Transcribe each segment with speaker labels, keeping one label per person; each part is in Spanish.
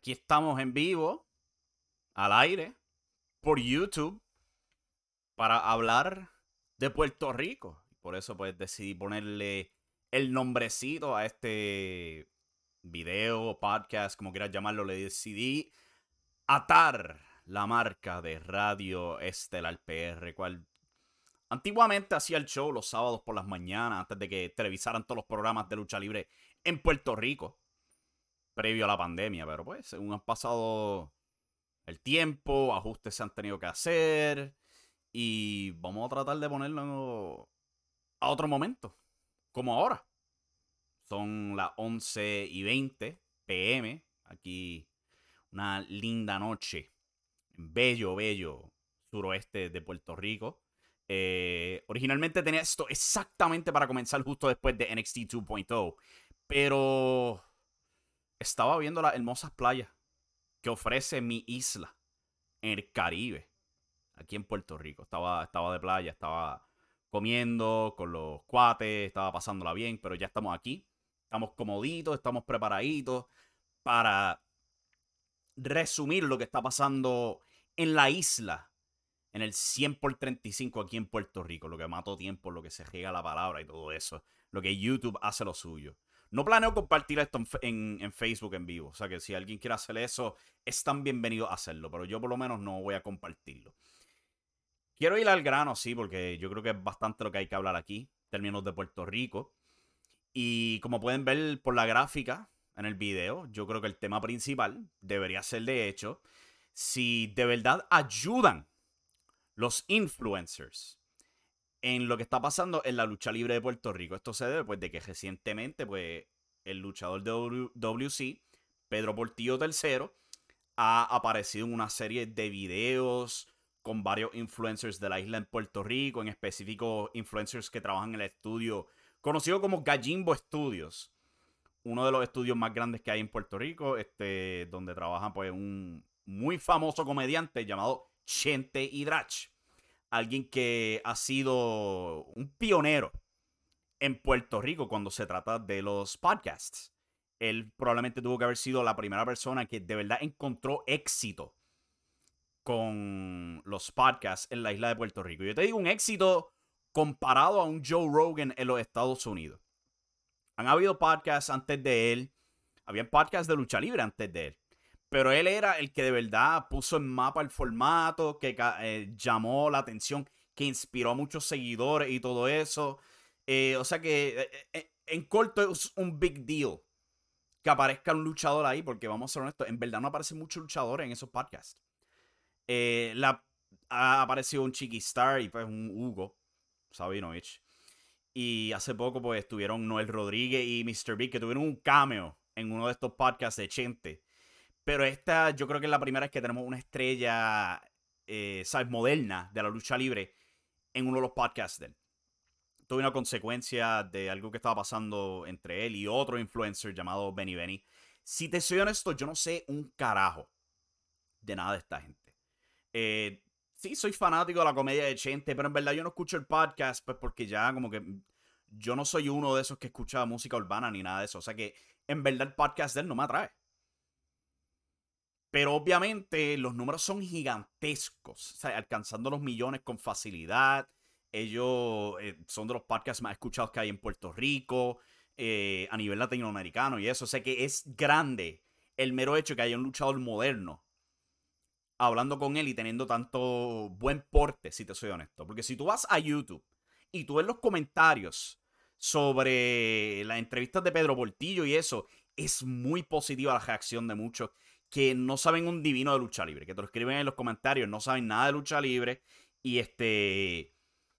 Speaker 1: Aquí estamos en vivo, al aire, por YouTube, para hablar de Puerto Rico. Por eso pues decidí ponerle el nombrecito a este video, podcast, como quieras llamarlo. Le decidí atar la marca de Radio Estelar PR, cual antiguamente hacía el show los sábados por las mañanas, antes de que televisaran todos los programas de lucha libre en Puerto Rico previo a la pandemia, pero pues según han pasado el tiempo, ajustes se han tenido que hacer y vamos a tratar de ponerlo a otro momento, como ahora. Son las 11 y 20 pm, aquí una linda noche, bello, bello suroeste de Puerto Rico. Eh, originalmente tenía esto exactamente para comenzar justo después de NXT 2.0, pero estaba viendo las hermosas playas que ofrece mi isla en el Caribe, aquí en Puerto Rico. Estaba, estaba de playa, estaba comiendo con los cuates, estaba pasándola bien, pero ya estamos aquí. Estamos comoditos, estamos preparaditos para resumir lo que está pasando en la isla, en el 100 por 35 aquí en Puerto Rico, lo que mató tiempo, lo que se riega la palabra y todo eso, lo que YouTube hace lo suyo. No planeo compartir esto en, Facebook en vivo. O sea que si alguien quiere hacer eso, están bienvenidos a hacerlo. Pero yo por lo menos no voy a compartirlo. Quiero ir al grano, sí, porque yo creo que es bastante lo que hay que hablar aquí, términos de Puerto Rico. Y como pueden ver por la gráfica en el video, yo creo que el tema principal debería ser, de hecho, si de verdad ayudan los influencers en lo que está pasando en la lucha libre de Puerto Rico. Esto se debe pues, de que recientemente pues, el luchador de WC, Pedro Portillo III, ha aparecido en una serie de videos con varios influencers de la isla en Puerto Rico, en específico influencers que trabajan en el estudio conocido como Gallimbo Studios, uno de los estudios más grandes que hay en Puerto Rico, este, donde trabaja pues un muy famoso comediante llamado Chente Hidrach alguien que ha sido un pionero en Puerto Rico cuando se trata de los podcasts. Él probablemente tuvo que haber sido la primera persona que de verdad encontró éxito con los podcasts en la isla de Puerto Rico. Yo te digo un éxito comparado a un Joe Rogan en los Estados Unidos. Han habido podcasts antes de él, habían podcasts de lucha libre antes de él. Pero él era el que de verdad puso en mapa el formato, que eh, llamó la atención, que inspiró a muchos seguidores y todo eso. Eh, o sea que eh, en corto es un big deal que aparezca un luchador ahí, porque vamos a ser honestos, en verdad no aparecen muchos luchadores en esos podcasts. la, ha aparecido un Chiqui Star y pues un Hugo Sabinovich. Y hace poco pues estuvieron Noel Rodríguez y Mr. Big que tuvieron un cameo en uno de estos podcasts de Chente. Pero esta, yo creo que es la primera vez que tenemos una estrella, eh, ¿sabes? Moderna de la lucha libre en uno de los podcasts de él. Tuve una consecuencia de algo que estaba pasando entre él y otro influencer llamado Benny Benny. Si te soy honesto, yo no sé un carajo de nada de esta gente. Eh, sí, soy fanático de la comedia de Chente, pero en verdad yo no escucho el podcast, pues porque ya como que yo no soy uno de esos que escucha música urbana ni nada de eso. O sea que en verdad el podcast de él no me atrae. Pero obviamente los números son gigantescos, alcanzando los millones con facilidad. Ellos eh, son de los podcasts más escuchados que hay en Puerto Rico, eh, a nivel latinoamericano y eso. O sea que es grande el mero hecho que haya un luchador moderno hablando con él y teniendo tanto buen porte, si te soy honesto. Porque si tú vas a YouTube y tú ves los comentarios sobre las entrevistas de Pedro Portillo y eso, es muy positiva la reacción de muchos que no saben un divino de lucha libre, que te lo escriben en los comentarios, no saben nada de lucha libre y este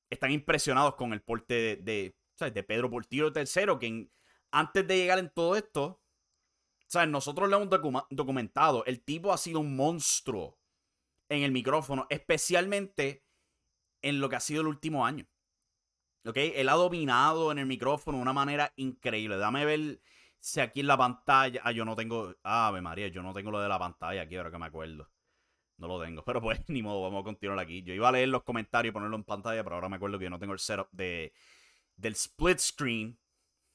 Speaker 1: están impresionados con el porte de, de, Pedro Portillo III, que antes de llegar en todo esto, ¿sabes? nosotros lo hemos documentado, el tipo ha sido un monstruo en el micrófono, especialmente en lo que ha sido el último año. ¿Ok? Él ha dominado en el micrófono de una manera increíble. Dame ver si aquí en la pantalla. Ah, yo no tengo. Ave María, yo no tengo lo de la pantalla aquí, ahora que me acuerdo. No lo tengo. Pero pues, ni modo, vamos a continuar aquí. Yo iba a leer los comentarios y ponerlo en pantalla, pero ahora me acuerdo que yo no tengo el setup de, del split screen.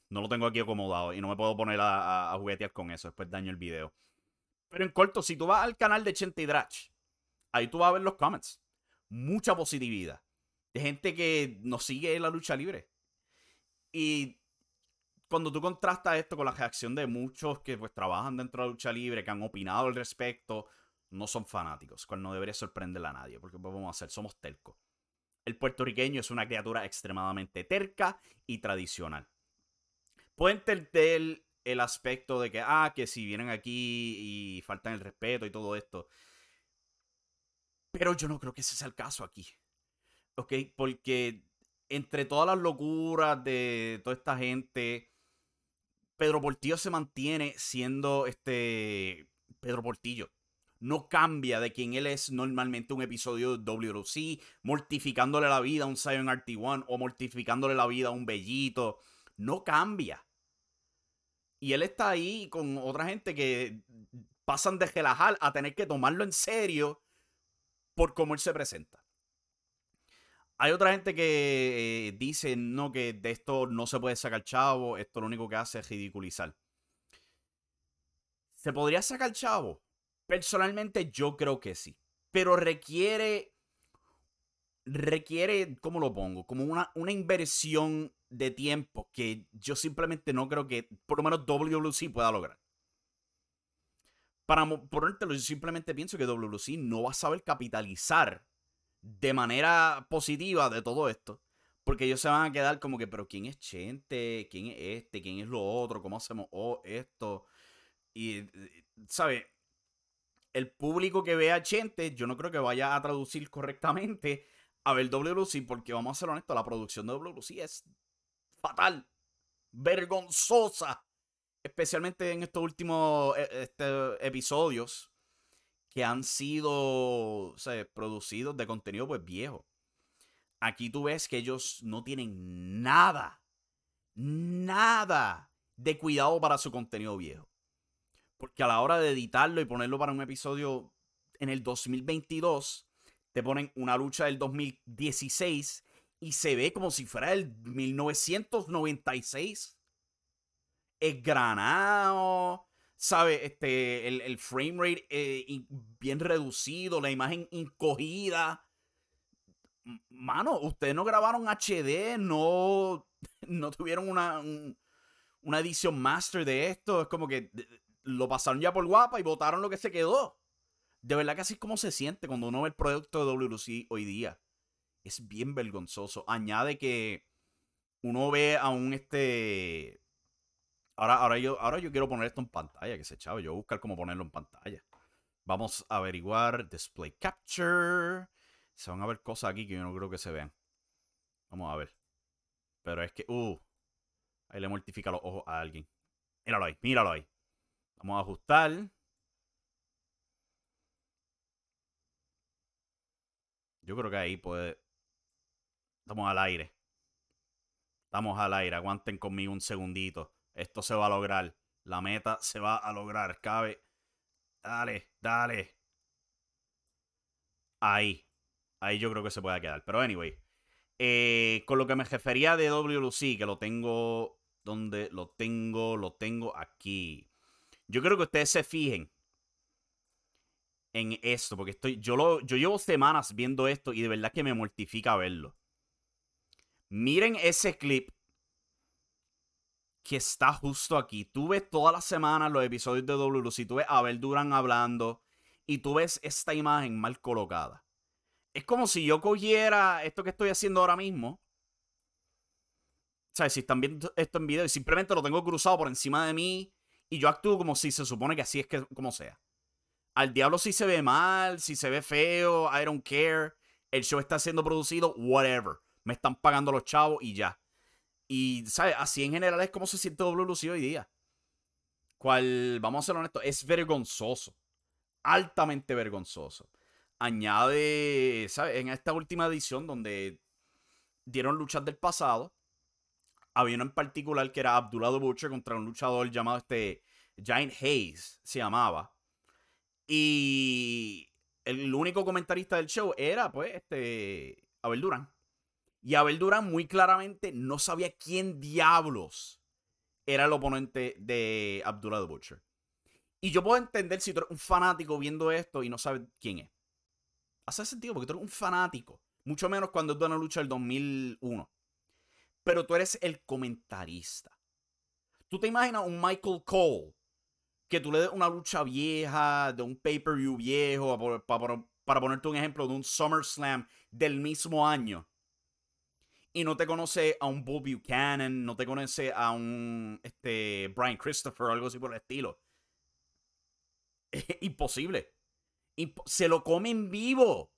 Speaker 1: No lo tengo aquí acomodado y no me puedo poner a, a, juguetear con eso. Después daño el video. Pero en corto, si tú vas al canal de Chente Drach, ahí tú vas a ver los comments. Mucha positividad. De gente que nos sigue en la lucha libre. Y cuando tú contrastas esto con la reacción de muchos que pues trabajan dentro de la lucha libre, que han opinado al respecto, no son fanáticos, cual no debería sorprenderle a nadie, porque pues vamos a hacer, somos telcos. El puertorriqueño es una criatura extremadamente terca y tradicional. Pueden entender el aspecto de que, ah, que si vienen aquí y faltan el respeto y todo esto. Pero yo no creo que ese sea el caso aquí. ¿Ok? Porque entre todas las locuras de toda esta gente, Pedro Portillo se mantiene siendo este Pedro Portillo. No cambia de quien él es normalmente un episodio de WLC, mortificándole la vida a un Zion RT1 o mortificándole la vida a un Bellito. No cambia. Y él está ahí con otra gente que pasan de relajar a tener que tomarlo en serio por cómo él se presenta. Hay otra gente que eh, dice no, que de esto no se puede sacar chavo, esto lo único que hace es ridiculizar. ¿Se podría sacar chavo? Personalmente yo creo que sí. Pero requiere. Requiere, ¿cómo lo pongo? Como una, una inversión de tiempo que yo simplemente no creo que por lo menos WLC pueda lograr. Para ponértelo, yo simplemente pienso que WLC no va a saber capitalizar de manera positiva de todo esto. Porque ellos se van a quedar como que, pero ¿quién es Chente? ¿Quién es este? ¿Quién es lo otro? ¿Cómo hacemos oh, esto? Y, ¿sabe? El público que vea Chente, yo no creo que vaya a traducir correctamente a ver WLC, porque vamos a ser honestos, la producción de WLC es fatal, vergonzosa, especialmente en estos últimos e, este, episodios que han sido producidos de contenido pues viejo. Aquí tú ves que ellos no tienen nada, nada de cuidado para su contenido viejo. Porque a la hora de editarlo y ponerlo para un episodio en el 2022, te ponen una lucha del 2016 y se ve como si fuera el 1996. Es granado, ¿sabe? Este, el, frame rate eh, bien reducido, la imagen encogida. Mano, ustedes no grabaron HD, no, no tuvieron una, una edición master de esto. Es como que lo pasaron ya por guapa y votaron lo que se quedó. De verdad que así es como se siente cuando uno ve el producto de WC hoy día es bien vergonzoso. Añade que uno ve a un este. Ahora, ahora, yo, ahora yo quiero poner esto en pantalla, que se chavo. Yo voy a buscar cómo ponerlo en pantalla. Vamos a averiguar Display Capture. Se van a ver cosas aquí que yo no creo que se vean. Vamos a ver. Pero es que. Uh. Ahí le mortifica los ojos a alguien. Míralo ahí, míralo ahí. Vamos a ajustar. Yo creo que ahí puede. Estamos al aire. Estamos al aire. Aguanten conmigo un segundito. Esto se va a lograr. La meta se va a lograr. Cabe. Dale, dale. Ahí. Ahí yo creo que se puede quedar. Pero anyway. Eh, con lo que me refería de WLC, que lo tengo. donde lo tengo? Lo tengo aquí. Yo creo que ustedes se fijen en esto, porque estoy, yo, lo, yo llevo semanas viendo esto y de verdad que me mortifica verlo. Miren ese clip que está justo aquí. Tú ves todas las semanas los episodios de WLC, tú ves a Abel Durán hablando y tú ves esta imagen mal colocada. Es como si yo cogiera esto que estoy haciendo ahora mismo. O sea, si están viendo esto en video y simplemente lo tengo cruzado por encima de mí y yo actúo como si se supone que así es que como sea. Al diablo si se ve mal, si se ve feo, I don't care. El show está siendo producido, whatever me están pagando los chavos y ya. Y, ¿sabes? Así en general es como se siente WLC hoy día. Cual, vamos a ser honestos, es vergonzoso. Altamente vergonzoso. Añade, ¿sabes? En esta última edición donde dieron luchas del pasado, había uno en particular que era Abdullah the Butcher contra un luchador llamado este Giant Hayes, se llamaba. Y el único comentarista del show era, pues, este, Abel Durán. Y Abel Durán muy claramente no sabía quién diablos era el oponente de Abdullah Butcher. Y yo puedo entender si tú eres un fanático viendo esto y no sabes quién es. Hace sentido porque tú eres un fanático. Mucho menos cuando es de una lucha del 2001. Pero tú eres el comentarista. Tú te imaginas un Michael Cole que tú le des una lucha vieja, de un pay-per-view viejo, para, para ponerte un ejemplo de un SummerSlam del mismo año. Y no te conoce a un Bob Buchanan, no te conoce a un este, Brian Christopher o algo así por el estilo. imposible. se lo comen vivo.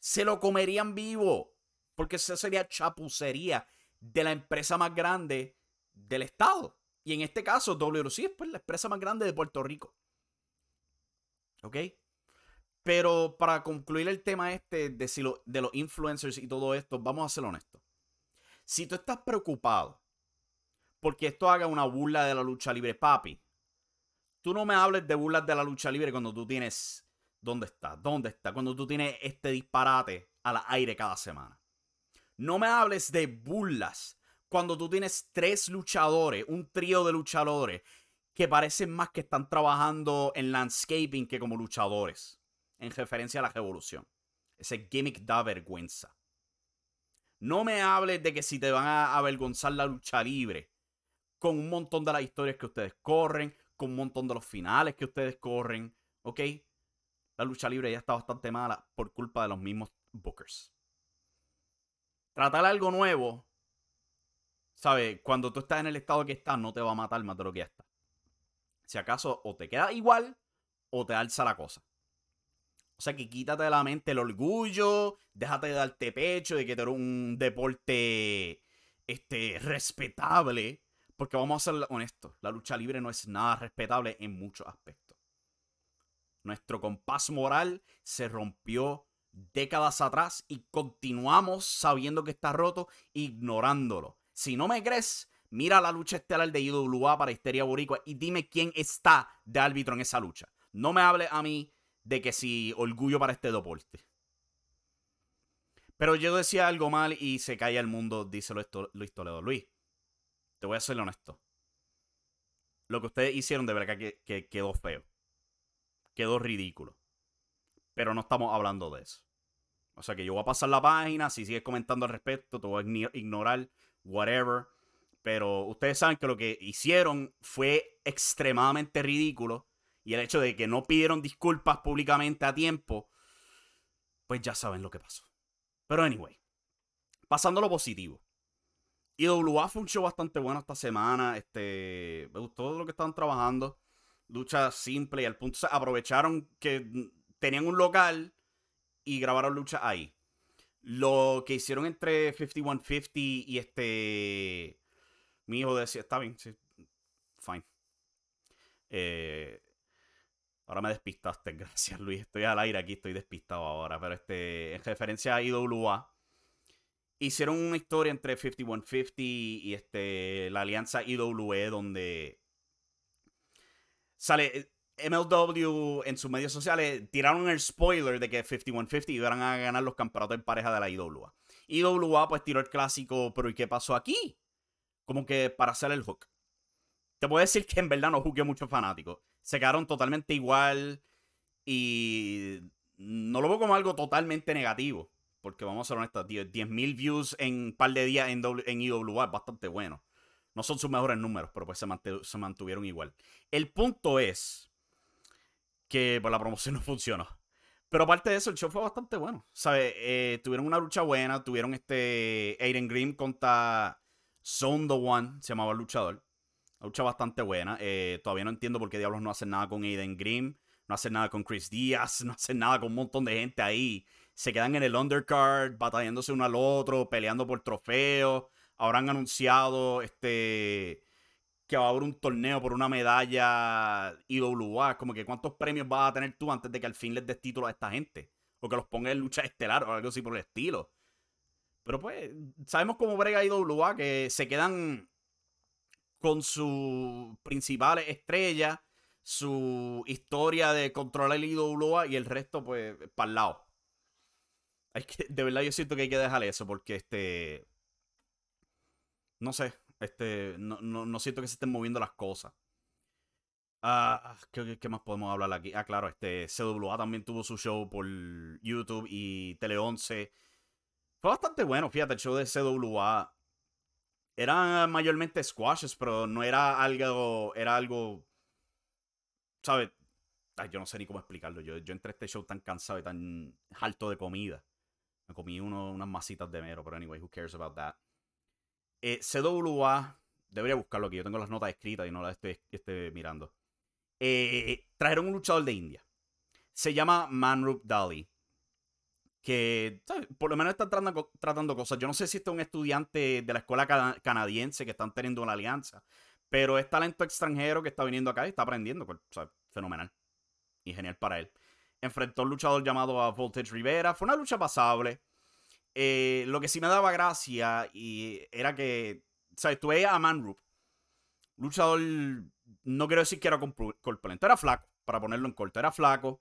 Speaker 1: Se lo comerían vivo. Porque eso sería chapucería de la empresa más grande del estado. Y en este caso, WRC es pues, la empresa más grande de Puerto Rico. ¿Ok? Pero para concluir el tema este de, si de los influencers y todo esto, vamos a ser honestos. Si tú estás preocupado porque esto haga una burla de la lucha libre, papi, tú no me hables de burlas de la lucha libre cuando tú tienes. ¿Dónde está? ¿Dónde está? Cuando tú tienes este disparate al aire cada semana. No me hables de burlas cuando tú tienes tres luchadores, un trío de luchadores que parecen más que están trabajando en landscaping que como luchadores. En referencia a la revolución. Ese gimmick da vergüenza. No me hables de que si te van a avergonzar la lucha libre con un montón de las historias que ustedes corren, con un montón de los finales que ustedes corren, ¿ok? La lucha libre ya está bastante mala por culpa de los mismos bookers. Tratar algo nuevo, ¿sabes? Cuando tú estás en el estado que estás, no te va a matar más de lo que ya está. Si acaso o te queda igual o te alza la cosa. O sea que quítate de la mente el orgullo, déjate de darte pecho de que tú eres un deporte este, respetable porque vamos a ser honestos, la lucha libre no es nada respetable en muchos aspectos. Nuestro compás moral se rompió décadas atrás y continuamos sabiendo que está roto, ignorándolo. Si no me crees, mira la lucha estelar de IWA para Histeria Boricua y dime quién está de árbitro en esa lucha. No me hable a mí de que si orgullo para este deporte. Pero yo decía algo mal y se cae el mundo, dice Luis Toledo. Luis, te voy a ser honesto. Lo que ustedes hicieron de verdad que, quedó feo. Quedó ridículo. Pero no estamos hablando de eso. O sea que yo voy a pasar la página. Si sigues comentando al respecto, te voy a ignorar. Whatever. Pero ustedes saben que lo que hicieron fue extremadamente ridículo. Y el hecho de que no pidieron disculpas públicamente a tiempo, pues ya saben lo que pasó. Pero anyway, pasando a lo positivo. IWA fue un show bastante bueno esta semana. Este, me gustó lo que estaban trabajando. Lucha simple y al punto se aprovecharon que tenían un local y grabaron lucha ahí. Lo que hicieron entre 5150 y este. Mi hijo decía, está bien, sí, fine. Eh, ahora me despistaste, gracias Luis. Estoy al aire aquí, estoy despistado ahora. Pero este, en referencia a IWA, hicieron una historia entre 5150 y este, la alianza IWE donde sale eh, MLW en sus medios sociales tiraron el spoiler de que 5150 iban a ganar los campeonatos en pareja de la IWA. IWA pues tiró el clásico, pero ¿y qué pasó aquí? Como que para hacer el hook. Te puedo decir que en verdad no jugué muchos fanáticos. Se quedaron totalmente igual y no lo veo como algo totalmente negativo. Porque vamos a ser honestos, 10.000 views en un par de días en, en IWA bastante bueno. No son sus mejores números, pero pues se, mantuvieron igual. El punto es que pues, la promoción no funcionó. Pero aparte de eso, el show fue bastante bueno. ¿Sabes? Eh, tuvieron una lucha buena. Tuvieron este Aiden Grimm contra Zone the One, se llamaba el luchador. Lucha bastante buena. Eh, todavía no entiendo por qué diablos no hacen nada con Aiden Grimm. No hacen nada con Chris Díaz. No hacen nada con un montón de gente ahí se quedan en el undercard, batallándose uno al otro, peleando por trofeos. Ahora han anunciado este que va a haber un torneo por una medalla IWA. Como que cuántos premios vas a tener tú antes de que al fin les des título a esta gente. O que los ponga en lucha estelar o algo así por el estilo. Pero pues, sabemos cómo brega IWA, que se quedan con su principal estrella, su historia de controlar el IWA y el resto, pues, para el lado que, de verdad yo siento que hay que dejar eso porque este... No sé, este, no, no, siento que se estén moviendo las cosas. Ah, ¿qué, ¿qué, más podemos hablar aquí? Ah, claro, este CWA también tuvo su show por YouTube y Tele 11. Fue bastante bueno, fíjate, el show de CWA. Eran mayormente squashes, pero no era algo. Era algo. ¿Sabes? yo no sé ni cómo explicarlo. Yo, yo entré a este show tan cansado y tan alto de comida. Me comí uno, unas masitas de mero, pero anyway, who cares about that? Eh, CWA, debería buscarlo aquí. Yo tengo las notas escritas y no las estoy, estoy mirando. Eh, trajeron un luchador de India. Se llama Manrup Dali. Que por lo menos está tratando, cosas. Yo no sé si este es un estudiante de la escuela canadiense que están teniendo una alianza. Pero es talento extranjero que está viniendo acá y está aprendiendo. Pues, fenomenal. Y genial para él. Enfrentó a un luchador llamado a Voltage Rivera. Fue una lucha pasable. Eh, lo que sí me daba gracia y era que, ¿sabes? Tú a Manrup, luchador, no quiero decir que era corpulento, era flaco, para ponerlo en corto, era flaco.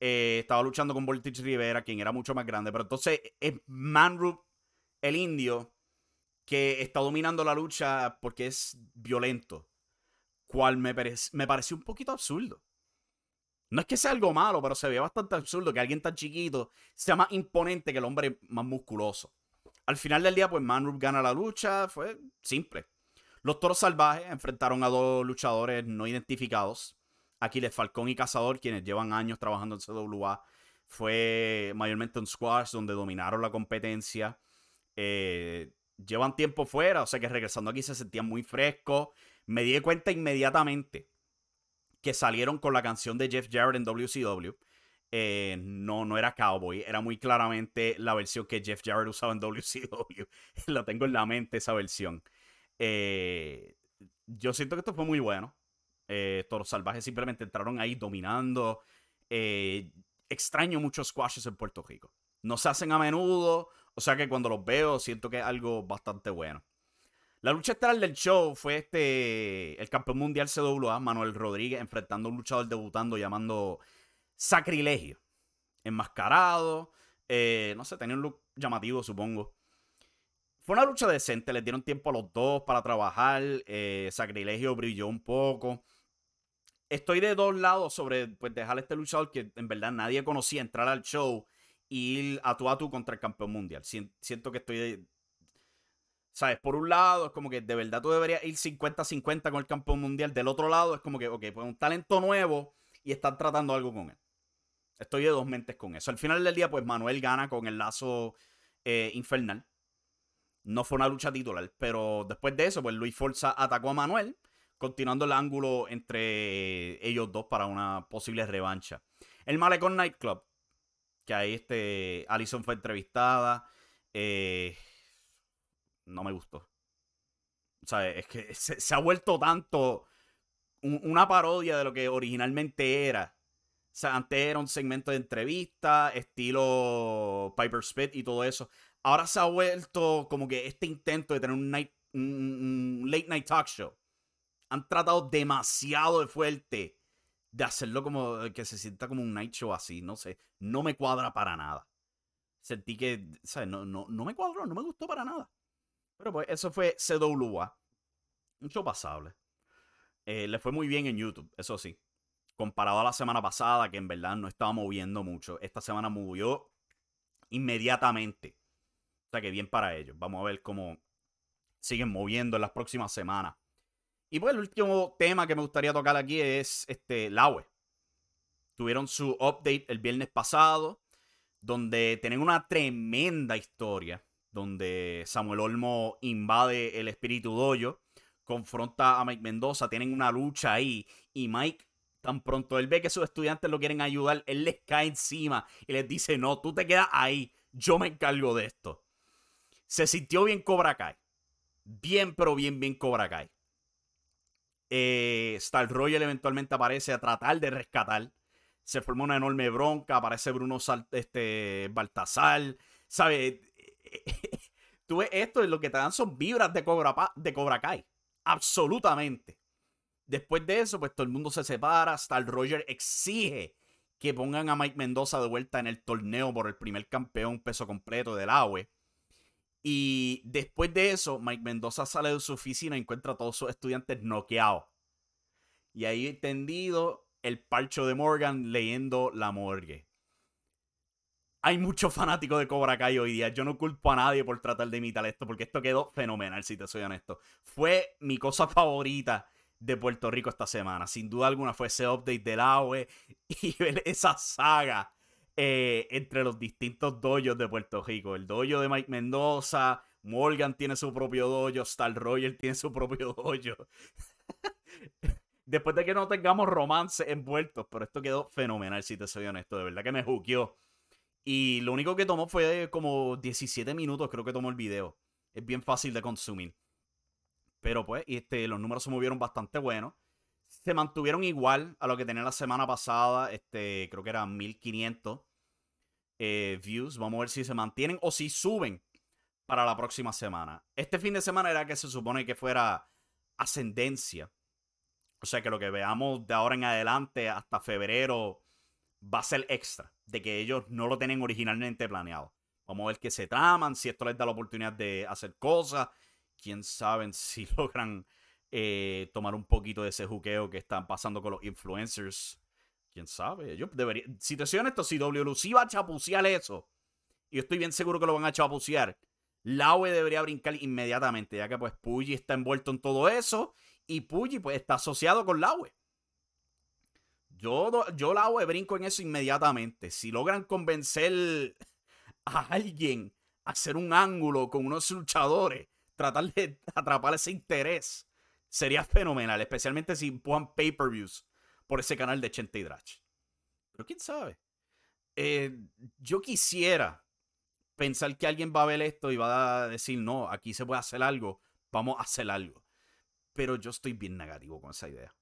Speaker 1: Eh, estaba luchando con Voltage Rivera, quien era mucho más grande, pero entonces es Manrup, el indio, que está dominando la lucha porque es violento, cual me, me pareció un poquito absurdo. No es que sea algo malo, pero se ve bastante absurdo que alguien tan chiquito sea más imponente que el hombre más musculoso. Al final del día, pues Manrup gana la lucha. Fue simple. Los toros salvajes enfrentaron a dos luchadores no identificados. Aquiles Falcón y Cazador, quienes llevan años trabajando en CWA. Fue mayormente un squash donde dominaron la competencia. Eh, llevan tiempo fuera, o sea que regresando aquí se sentían muy frescos. Me di cuenta inmediatamente que salieron con la canción de Jeff Jarrett en WCW. Eh, no, no era Cowboy, era muy claramente la versión que Jeff Jarrett usaba en WCW. la tengo en la mente esa versión. Eh, yo siento que esto fue muy bueno. Eh, Toros Salvajes simplemente entraron ahí dominando. extraño muchos squashes en Puerto Rico. No se hacen a menudo, o sea que cuando los veo siento que es algo bastante bueno. La lucha estelar del show fue este el campeón mundial CWA, Manuel Rodríguez, enfrentando a un luchador debutando llamando Sacrilegio. Enmascarado. Eh, no sé, tenía un look llamativo, supongo. Fue una lucha decente, les dieron tiempo a los dos para trabajar. Eh, Sacrilegio brilló un poco. Estoy de dos lados sobre pues, dejar a este luchador que en verdad nadie conocía entrar al show y ir a tu a tu contra el campeón mundial. Siento que estoy de, ¿Sabes? Por un lado es como que de verdad tú deberías ir 50-50 con el campeón mundial. Del otro lado es como que, ok, pues un talento nuevo y están tratando algo con él. Estoy de dos mentes con eso. Al final del día, pues Manuel gana con el lazo eh, infernal. No fue una lucha titular, pero después de eso, pues Luis Forza atacó a Manuel, continuando el ángulo entre ellos dos para una posible revancha. El Malecón Nightclub, que ahí este, Allison fue entrevistada. Eh, no me gustó. O sea, es que se, ha vuelto tanto una parodia de lo que originalmente era. Antes era un segmento de entrevista, estilo Piper Spit y todo eso. Ahora se ha vuelto como que este intento de tener un, night, un late night talk show. Han tratado demasiado de fuerte de hacerlo como que se sienta como un night show así. No sé, no me cuadra para nada. Sentí que, ¿sabes? No, no, no me cuadró, no me gustó para nada. Pero pues eso fue CWA. Mucho pasable. Eh, le fue muy bien en YouTube, eso sí. Comparado a la semana pasada, que en verdad no estaba moviendo mucho. Esta semana movió inmediatamente. O sea que bien para ellos. Vamos a ver cómo siguen moviendo en las próximas semanas. Y pues el último tema que me gustaría tocar aquí es este Laue. Tuvieron su update el viernes pasado, donde tienen una tremenda historia donde Samuel Olmo invade el espíritu doyo, confronta a Mike Mendoza, tienen una lucha ahí y Mike tan pronto él ve que sus estudiantes lo quieren ayudar, él les cae encima y les dice, no, tú te quedas ahí, yo me encargo de esto. Se sintió bien Cobra Kai. Bien, pero bien, bien Cobra Kai. Eh, Star Royal eventualmente aparece a tratar de rescatar. Se forma una enorme bronca, aparece Bruno este, Baltasar. ¿Sabe? tú ves esto lo que te dan son vibras de Cobra, de Cobra Kai. Absolutamente. Después de eso, pues todo el mundo se separa. Star Roger exige que pongan a Mike Mendoza de vuelta en el torneo por el primer campeón peso completo del AWE. Y después de eso, Mike Mendoza sale de su oficina y encuentra a todos sus estudiantes noqueados. Y ahí tendido el parcho de Morgan leyendo La Morgue. Hay muchos fanáticos de Cobra Kai hoy día. Yo no culpo a nadie por tratar de imitar esto, porque esto quedó fenomenal, si te soy honesto. Fue mi cosa favorita de Puerto Rico esta semana. Sin duda alguna fue ese update del AWE y esa saga eh, entre los distintos dojos de Puerto Rico. El dojo de Mike Mendoza, Morgan tiene su propio dojo, Star Roger tiene su propio dojo. Después de que no tengamos romance envueltos, pero esto quedó fenomenal, si te soy honesto. De verdad que me juqueó. Y lo único que tomó fue como 17 minutos, creo que tomó el video. Es bien fácil de consumir. Pero pues, este, los números se movieron bastante buenos. Se mantuvieron igual a lo que tenía la semana pasada. Este, creo que eran 1500 eh, views. Vamos a ver si se mantienen o si suben para la próxima semana. Este fin de semana era que se supone que fuera ascendencia. O sea que lo que veamos de ahora en adelante hasta febrero va a ser extra. De que ellos no lo tienen originalmente planeado. Vamos a ver qué se traman, si esto les da la oportunidad de hacer cosas. Quién sabe si logran eh, tomar un poquito de ese juqueo que están pasando con los influencers. Quién sabe. Yo debería. Si te soy honesto, si WLC va a chapucear eso. Y yo estoy bien seguro que lo van a chapucear. Laue debería brincar inmediatamente, ya que pues Puyi está envuelto en todo eso y Puyi pues está asociado con Laue. Yo, yo Laue brinco en eso inmediatamente. Si logran convencer a alguien a hacer un ángulo con unos luchadores, tratar de atrapar ese interés, sería fenomenal, especialmente si empujan pay-per-views por ese canal de Chente y Drach. Pero quién sabe. Eh, yo quisiera pensar que alguien va a ver esto y va a decir, no, aquí se puede hacer algo, vamos a hacer algo. Pero yo estoy bien negativo con esa idea.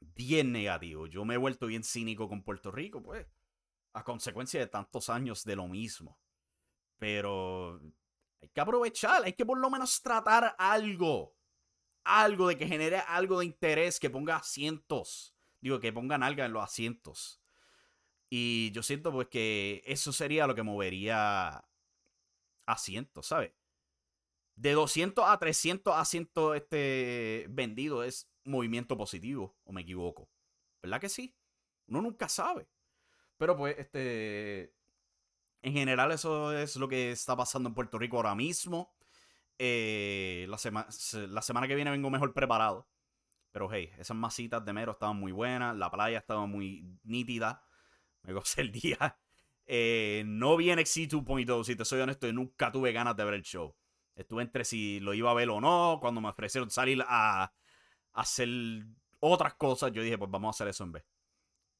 Speaker 1: Bien negativo. Yo me he vuelto bien cínico con Puerto Rico, pues, a consecuencia de tantos años de lo mismo. Pero hay que aprovechar, hay que por lo menos tratar algo. Algo de que genere algo de interés, que ponga asientos. Digo, que pongan algo en los asientos. Y yo siento pues que eso sería lo que movería asientos, ¿sabes? De 200 a 300 asientos este, vendidos es movimiento positivo, o me equivoco. ¿Verdad que sí? Uno nunca sabe. Pero pues, este. En general, eso es lo que está pasando en Puerto Rico ahora mismo. Eh, la, la semana que viene vengo mejor preparado. Pero hey, esas masitas de mero estaban muy buenas. La playa estaba muy nítida me gocé el día. Eh, no vi NXT 2.0, si te soy honesto, nunca tuve ganas de ver el show. Estuve entre si lo iba a ver o no. Cuando me ofrecieron salir a, hacer otras cosas, yo dije, pues vamos a hacer eso en vez.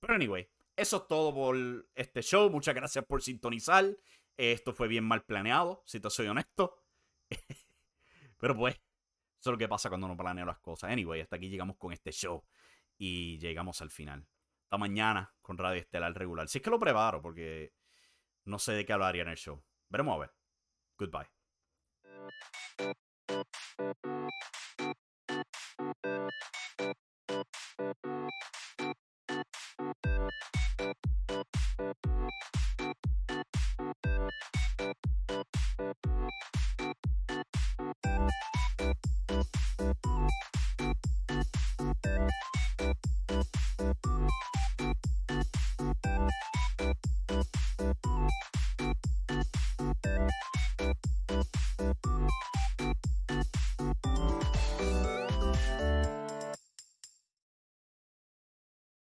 Speaker 1: Pero anyway, eso es todo por este show. Muchas gracias por sintonizar. Esto fue bien mal planeado, si te soy honesto. Pero pues, eso es lo que pasa cuando no planeo las cosas. Anyway, hasta aquí llegamos con este show y llegamos al final. Hasta mañana con Radio Estelar regular. Si es que lo preparo, porque no sé de qué hablaría en el show. Veremos a ver. Goodbye.